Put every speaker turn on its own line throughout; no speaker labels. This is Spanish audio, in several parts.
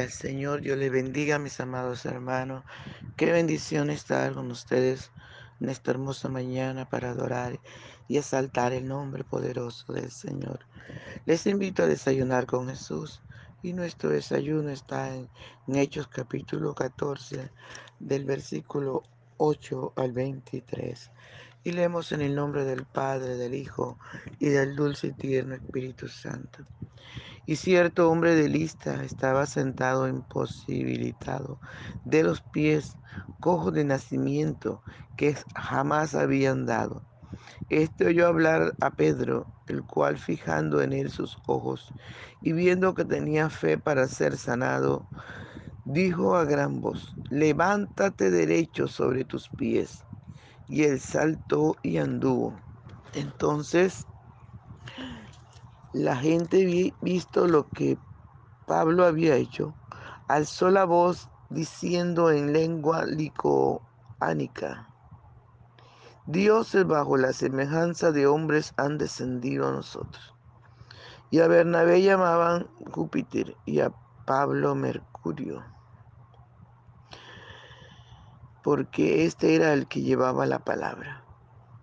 Al Señor, Dios les bendiga, mis amados hermanos. Qué bendición estar con ustedes en esta hermosa mañana para adorar y exaltar el nombre poderoso del Señor. Les invito a desayunar con Jesús y nuestro desayuno está en, en Hechos capítulo 14 del versículo 8 al 23. Y leemos en el nombre del Padre, del Hijo y del dulce y tierno Espíritu Santo. Y cierto hombre de lista estaba sentado imposibilitado de los pies, cojo de nacimiento, que jamás había andado. Este oyó hablar a Pedro, el cual fijando en él sus ojos y viendo que tenía fe para ser sanado, dijo a gran voz, levántate derecho sobre tus pies. Y él saltó y anduvo. Entonces la gente, visto lo que Pablo había hecho, alzó la voz diciendo en lengua licoánica, Dioses bajo la semejanza de hombres han descendido a nosotros. Y a Bernabé llamaban Júpiter y a Pablo Mercurio, porque este era el que llevaba la palabra.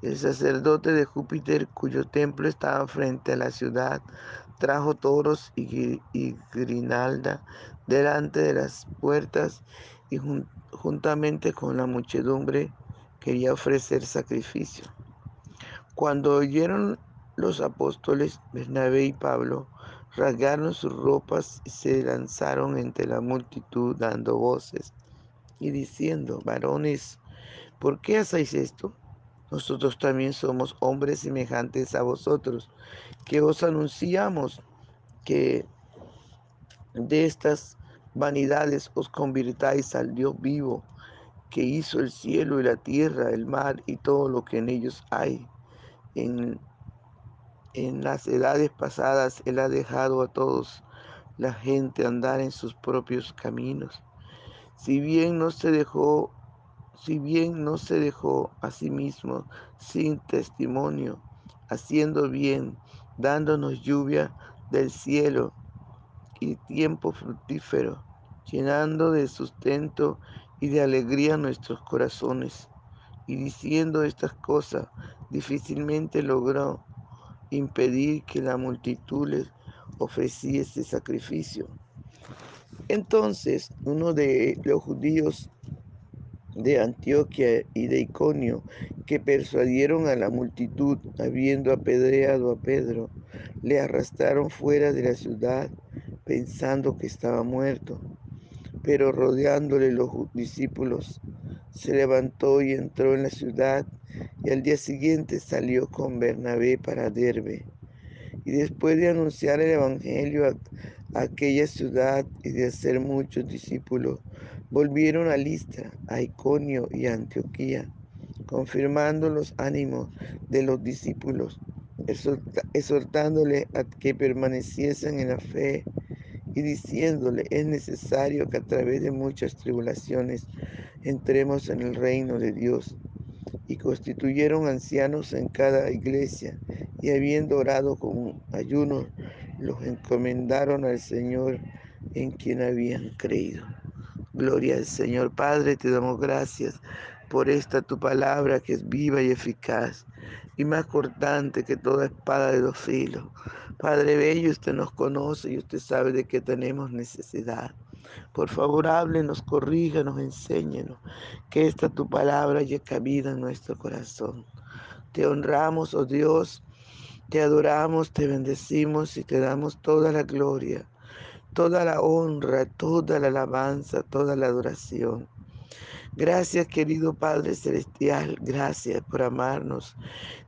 El sacerdote de Júpiter, cuyo templo estaba frente a la ciudad, trajo toros y, grinalda delante de las puertas y juntamente con la muchedumbre quería ofrecer sacrificio. Cuando oyeron los apóstoles Bernabé y Pablo, rasgaron sus ropas y se lanzaron entre la multitud dando voces y diciendo, varones, ¿por qué hacéis esto? Nosotros también somos hombres semejantes a vosotros, que os anunciamos que de estas vanidades os convirtáis al Dios vivo, que hizo el cielo y la tierra, el mar y todo lo que en ellos hay. En, en las edades pasadas Él ha dejado a todos la gente andar en sus propios caminos. Si bien no se dejó si bien no se dejó a sí mismo sin testimonio, haciendo bien, dándonos lluvia del cielo y tiempo fructífero, llenando de sustento y de alegría nuestros corazones. Y diciendo estas cosas, difícilmente logró impedir que la multitud les ofreciese sacrificio. Entonces uno de los judíos de Antioquia y de Iconio, que persuadieron a la multitud, habiendo apedreado a Pedro, le arrastraron fuera de la ciudad, pensando que estaba muerto. Pero rodeándole los discípulos, se levantó y entró en la ciudad, y al día siguiente salió con Bernabé para Derbe. Y después de anunciar el Evangelio a, aquella ciudad y de hacer muchos discípulos, volvieron a Listra, a Iconio y a Antioquía, confirmando los ánimos de los discípulos, exhortándole a que permaneciesen en la fe y diciéndole, es necesario que a través de muchas tribulaciones entremos en el reino de Dios. Y constituyeron ancianos en cada iglesia, y habiendo orado con ayuno, los encomendaron al Señor en quien habían creído. Gloria al Señor. Padre, te damos gracias por esta tu palabra que es viva y eficaz y más cortante que toda espada de dos filos. Padre bello, usted nos conoce y usted sabe de qué tenemos necesidad. Por favor, háblenos, corríjanos, enséñenos que esta tu palabra haya cabida en nuestro corazón. Te honramos, oh Dios, te adoramos, te bendecimos y te damos toda la gloria toda la honra, toda la alabanza, toda la adoración. Gracias querido Padre Celestial, gracias por amarnos,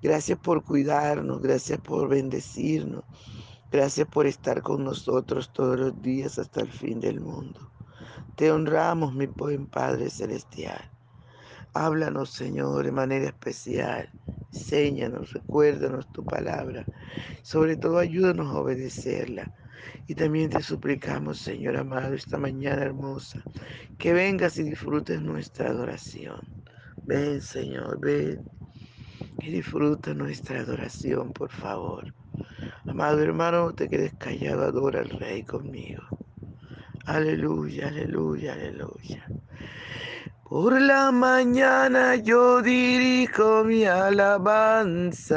gracias por cuidarnos, gracias por bendecirnos, gracias por estar con nosotros todos los días hasta el fin del mundo. Te honramos, mi buen Padre Celestial. Háblanos, Señor, de manera especial. Enséñanos, recuérdanos tu palabra. Sobre todo, ayúdanos a obedecerla. Y también te suplicamos, Señor amado, esta mañana hermosa, que vengas y disfrutes nuestra adoración. Ven, Señor, ven y disfruta nuestra adoración, por favor. Amado hermano, te quedes callado, adora al Rey conmigo. Aleluya, aleluya, aleluya. Por la mañana yo dirijo mi alabanza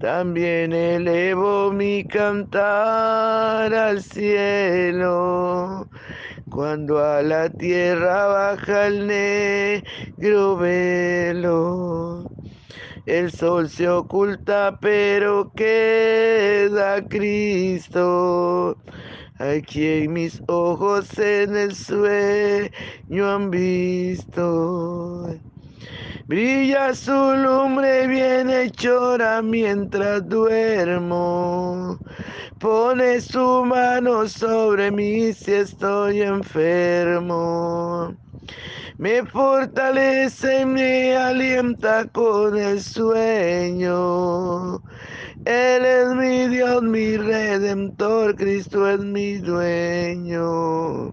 También elevo mi cantar al cielo. Cuando a la tierra baja el negro velo. El sol se oculta, pero queda Cristo. Aquí mis ojos en el sueño han visto. Brilla su lumbre bienhechora mientras duermo. Pone su mano sobre mí si estoy enfermo. Me fortalece y me alienta con el sueño. Él es mi Dios, mi redentor, Cristo es mi dueño.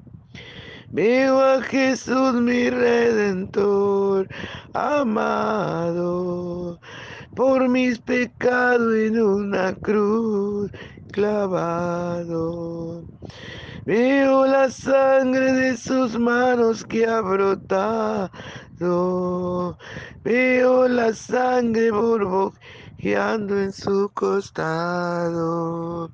Veo a Jesús mi redentor amado por mis pecados en una cruz clavado. Veo la sangre de sus manos que ha brotado. Veo la sangre burbujeando en su costado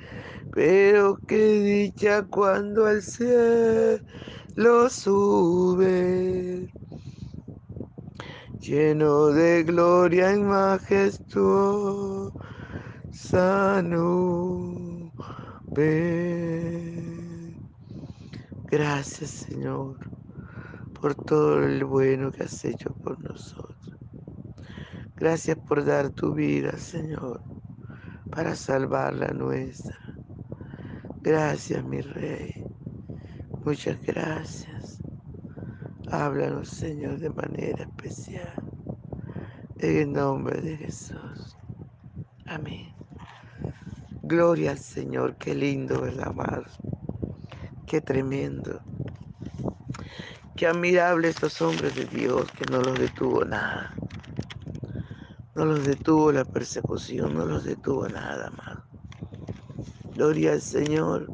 Pero qué dicha cuando al cielo sube, lleno de gloria y majestuosa nube. Gracias Señor por todo el bueno que has hecho por nosotros. Gracias por dar tu vida, Señor, para salvar la nuestra. Gracias, mi Rey. Muchas gracias. Háblanos, Señor, de manera especial. En el nombre de Jesús. Amén. Gloria al Señor. Qué lindo, ¿verdad, amado? Qué tremendo. Qué admirable estos hombres de Dios que no los detuvo nada. No los detuvo la persecución, no los detuvo nada, amado. Gloria al Señor.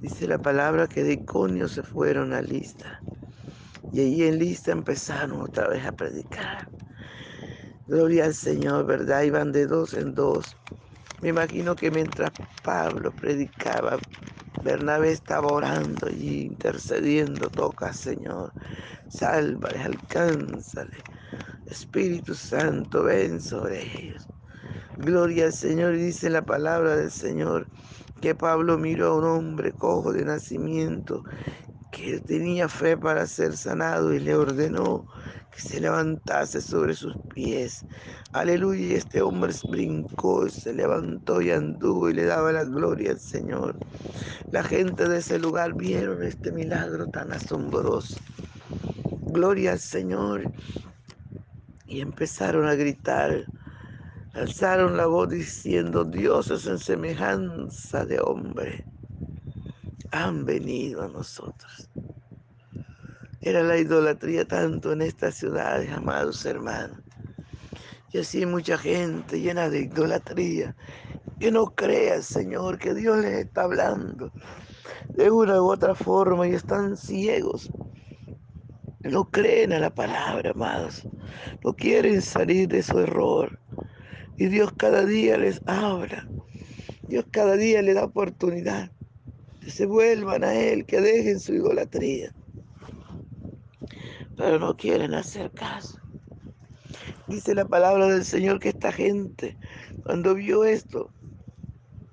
Dice la palabra que de Iconio se fueron a Lista. Y allí en Lista empezaron otra vez a predicar. Gloria al Señor, ¿verdad? Iban de dos en dos. Me imagino que mientras Pablo predicaba, Bernabé estaba orando y intercediendo. Toca, Señor. Sálvale, alcánzale. Espíritu Santo, ven sobre ellos. Gloria al Señor, dice la palabra del Señor, que Pablo miró a un hombre cojo de nacimiento, que tenía fe para ser sanado y le ordenó que se levantase sobre sus pies. Aleluya, y este hombre brincó, se levantó y anduvo y le daba la gloria al Señor. La gente de ese lugar vieron este milagro tan asombroso. Gloria al Señor. Y empezaron a gritar, alzaron la voz diciendo, Dios es en semejanza de hombre. Han venido a nosotros. Era la idolatría tanto en estas ciudades, amados hermanos. Y así mucha gente llena de idolatría que no crea, Señor, que Dios les está hablando de una u otra forma y están ciegos. No creen a la palabra, amados. No quieren salir de su error. Y Dios cada día les habla. Dios cada día les da oportunidad. Que se vuelvan a Él, que dejen su idolatría. Pero no quieren hacer caso. Dice la palabra del Señor que esta gente, cuando vio esto,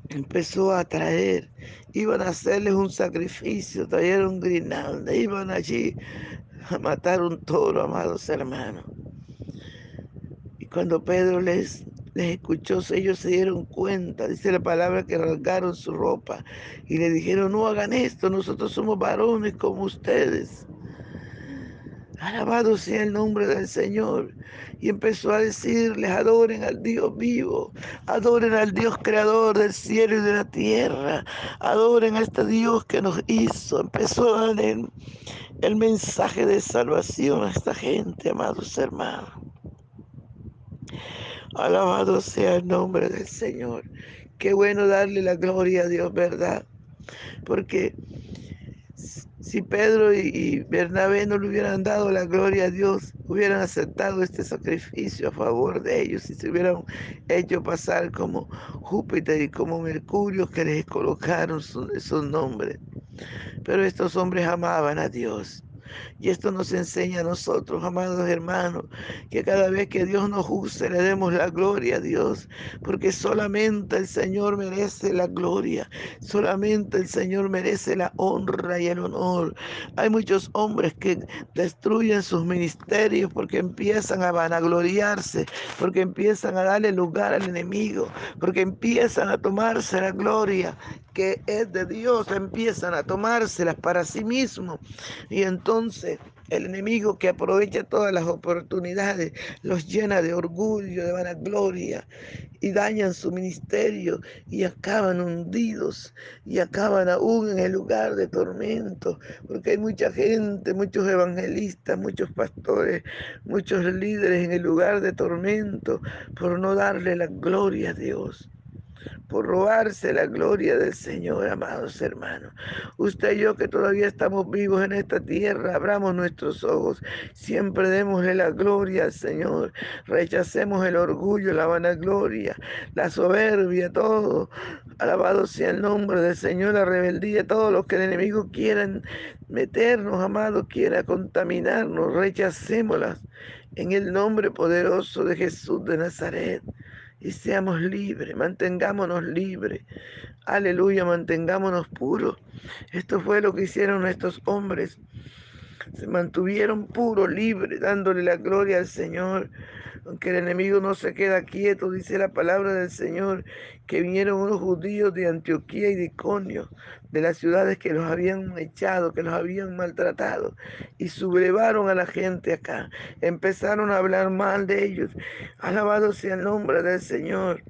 empezó a traer, iban a hacerles un sacrificio, trajeron grinalda, iban allí a matar un toro, amados hermanos. Y cuando Pedro les, les escuchó, ellos se dieron cuenta, dice la palabra que rasgaron su ropa y le dijeron, no hagan esto, nosotros somos varones como ustedes. Alabado sea el nombre del Señor. Y empezó a decirles, adoren al Dios vivo, adoren al Dios creador del cielo y de la tierra, adoren a este Dios que nos hizo. Empezó a dar el, el mensaje de salvación a esta gente, amados hermanos. Alabado sea el nombre del Señor. Qué bueno darle la gloria a Dios, ¿verdad? Porque si Pedro y, Bernabé no le hubieran dado la gloria a Dios, hubieran aceptado este sacrificio a favor de ellos y se hubieran hecho pasar como Júpiter y como Mercurio que les colocaron esos nombres. Pero estos hombres amaban a Dios y esto nos enseña a nosotros, amados hermanos, que cada vez que Dios nos use le demos la gloria a Dios, porque solamente el Señor merece la gloria, solamente el Señor merece la honra y el honor. Hay muchos hombres que destruyen sus ministerios porque empiezan a vanagloriarse, porque empiezan a darle lugar al enemigo, porque empiezan a tomarse la gloria que es de Dios, empiezan a tomárselas para sí mismos. Y entonces el enemigo que aprovecha todas las oportunidades los llena de orgullo, de vanagloria y dañan su ministerio y acaban hundidos y acaban aún en el lugar de tormento, porque hay mucha gente, muchos evangelistas, muchos pastores, muchos líderes en el lugar de tormento por no darle la gloria a Dios por robarse la gloria del Señor, amados hermanos. Usted y yo que todavía estamos vivos en esta tierra, abramos nuestros ojos, siempre démosle la gloria al Señor, rechacemos el orgullo, la vanagloria, la soberbia, todo. Alabado sea el nombre del Señor, la rebeldía, todo lo que el enemigo quiera meternos, amados, quiera contaminarnos, rechacémoslas en el nombre poderoso de Jesús de Nazaret y seamos libres, mantengámonos libres. Aleluya, mantengámonos puros. Esto fue lo que hicieron estos hombres. Se mantuvieron puros, libres, dándole la gloria al Señor. Aunque el enemigo no se queda quieto, dice la palabra del Señor, que vinieron unos judíos de Antioquía y de Iconio, de las ciudades que los habían echado, que los habían maltratado, y sublevaron a la gente acá. Empezaron a hablar mal de ellos. Alabado sea el nombre del Señor.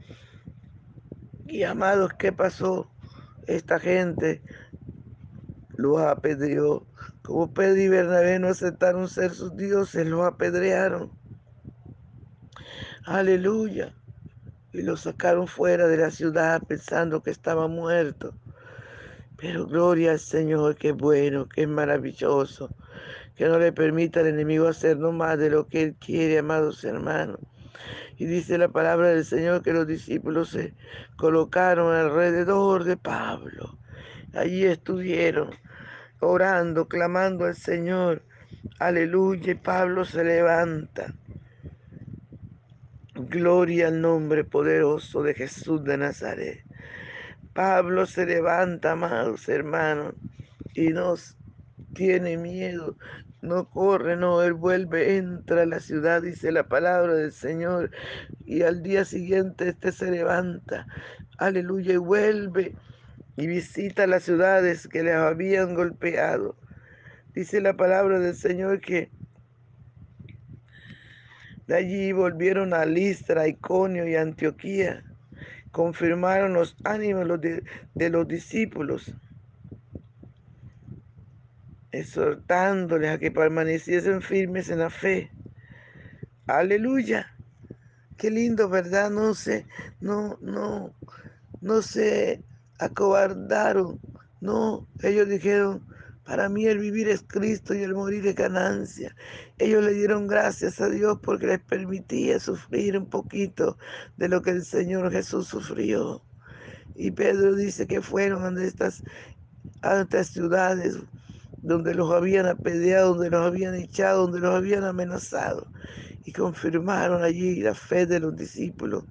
Y amados, ¿qué pasó? Esta gente los apedreó. Como Pedro y Bernabé no aceptaron ser sus dioses, los apedrearon. Aleluya. Y lo sacaron fuera de la ciudad pensando que estaba muerto. Pero gloria al Señor, que bueno, que es maravilloso, que no le permita al enemigo hacer no más de lo que él quiere, amados hermanos. Y dice la palabra del Señor que los discípulos se colocaron alrededor de Pablo. Allí estuvieron orando, clamando al Señor. Aleluya. Y Pablo se levanta Gloria al nombre poderoso de Jesús de Nazaret. Pablo se levanta, amados hermanos, y nos tiene miedo, no corre, no, él vuelve, entra a la ciudad, dice la palabra del Señor, y al día siguiente este se levanta, aleluya, y vuelve y visita las ciudades que le habían golpeado. Dice la palabra del Señor que de allí volvieron a Listra, Iconio y Antioquía. Confirmaron los ánimos de, los discípulos exhortándoles a que permaneciesen firmes en la fe. Aleluya. Qué lindo, ¿verdad? No se, no, no, no se acobardaron. No, ellos dijeron, para mí el vivir es Cristo y el morir es ganancia. Ellos le dieron gracias a Dios porque les permitía sufrir un poquito de lo que el Señor Jesús sufrió. Y Pedro dice que fueron a estas, a estas ciudades donde los habían apedreado, donde los habían echado, donde los habían amenazado. Y confirmaron allí la fe de los discípulos.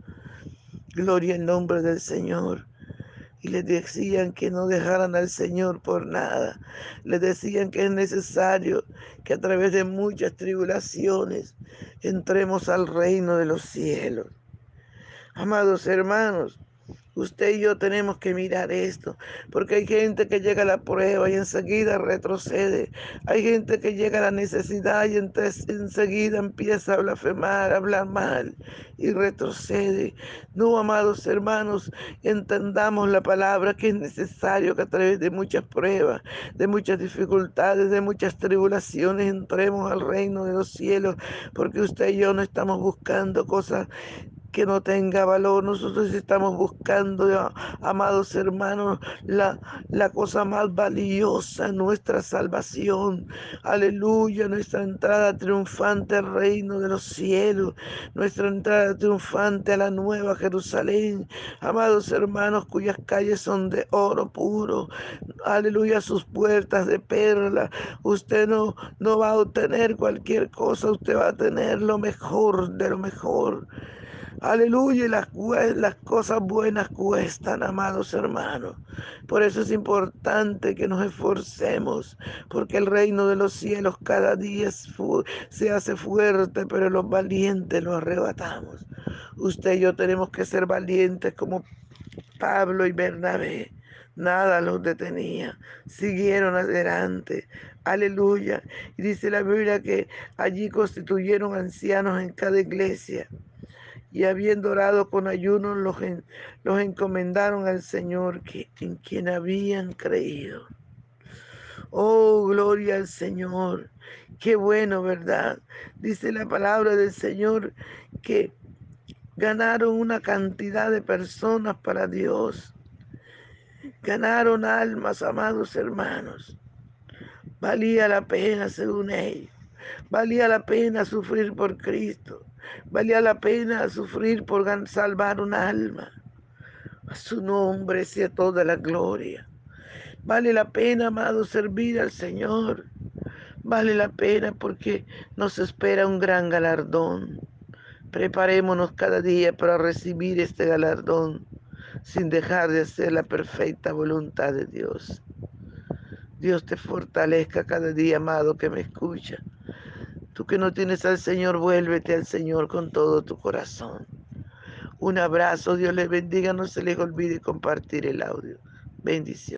Gloria al nombre del Señor. Y les decían que no dejaran al Señor por nada. Les decían que es necesario que a través de muchas tribulaciones entremos al reino de los cielos. Amados hermanos, Usted y yo tenemos que mirar esto, porque hay gente que llega a la prueba y enseguida retrocede. Hay gente que llega a la necesidad y enseguida empieza a blasfemar, a hablar mal y retrocede. No, amados hermanos, entendamos la palabra que es necesario que a través de muchas pruebas, de muchas dificultades, de muchas tribulaciones entremos al reino de los cielos, porque usted y yo no estamos buscando cosas que no tenga valor. Nosotros estamos buscando, amados hermanos, la, la cosa más valiosa, nuestra salvación. Aleluya, nuestra entrada triunfante al reino de los cielos, nuestra entrada triunfante a la nueva Jerusalén. Amados hermanos, cuyas calles son de oro puro. Aleluya, sus puertas de perla. Usted no, no va a obtener cualquier cosa, usted va a tener lo mejor de lo mejor. Aleluya, las, las cosas buenas cuestan, amados hermanos. Por eso es importante que nos esforcemos, porque el reino de los cielos cada día se hace fuerte, pero los valientes lo arrebatamos. Usted y yo tenemos que ser valientes como Pablo y Bernabé. Nada los detenía, siguieron adelante. Aleluya. Y dice la Biblia que allí constituyeron ancianos en cada iglesia y habiendo orado con ayuno, los, los encomendaron al Señor que, en quien habían creído. Oh, gloria al Señor. Qué bueno, ¿verdad? Dice la palabra del Señor que ganaron una cantidad de personas para Dios. Ganaron almas, amados hermanos. Valía la pena, según ellos. Valía la pena sufrir por Cristo. Valía la pena sufrir por salvar un alma. A su nombre sea toda la gloria. Vale la pena, amado, servir al Señor. Vale la pena porque nos espera un gran galardón. Preparémonos cada día para recibir este galardón sin dejar de hacer la perfecta voluntad de Dios. Dios te fortalezca cada día, amado, que me escucha. Tú que no tienes al Señor, vuélvete al Señor con todo tu corazón. Un abrazo, Dios les bendiga, no se les olvide compartir el audio. Bendición.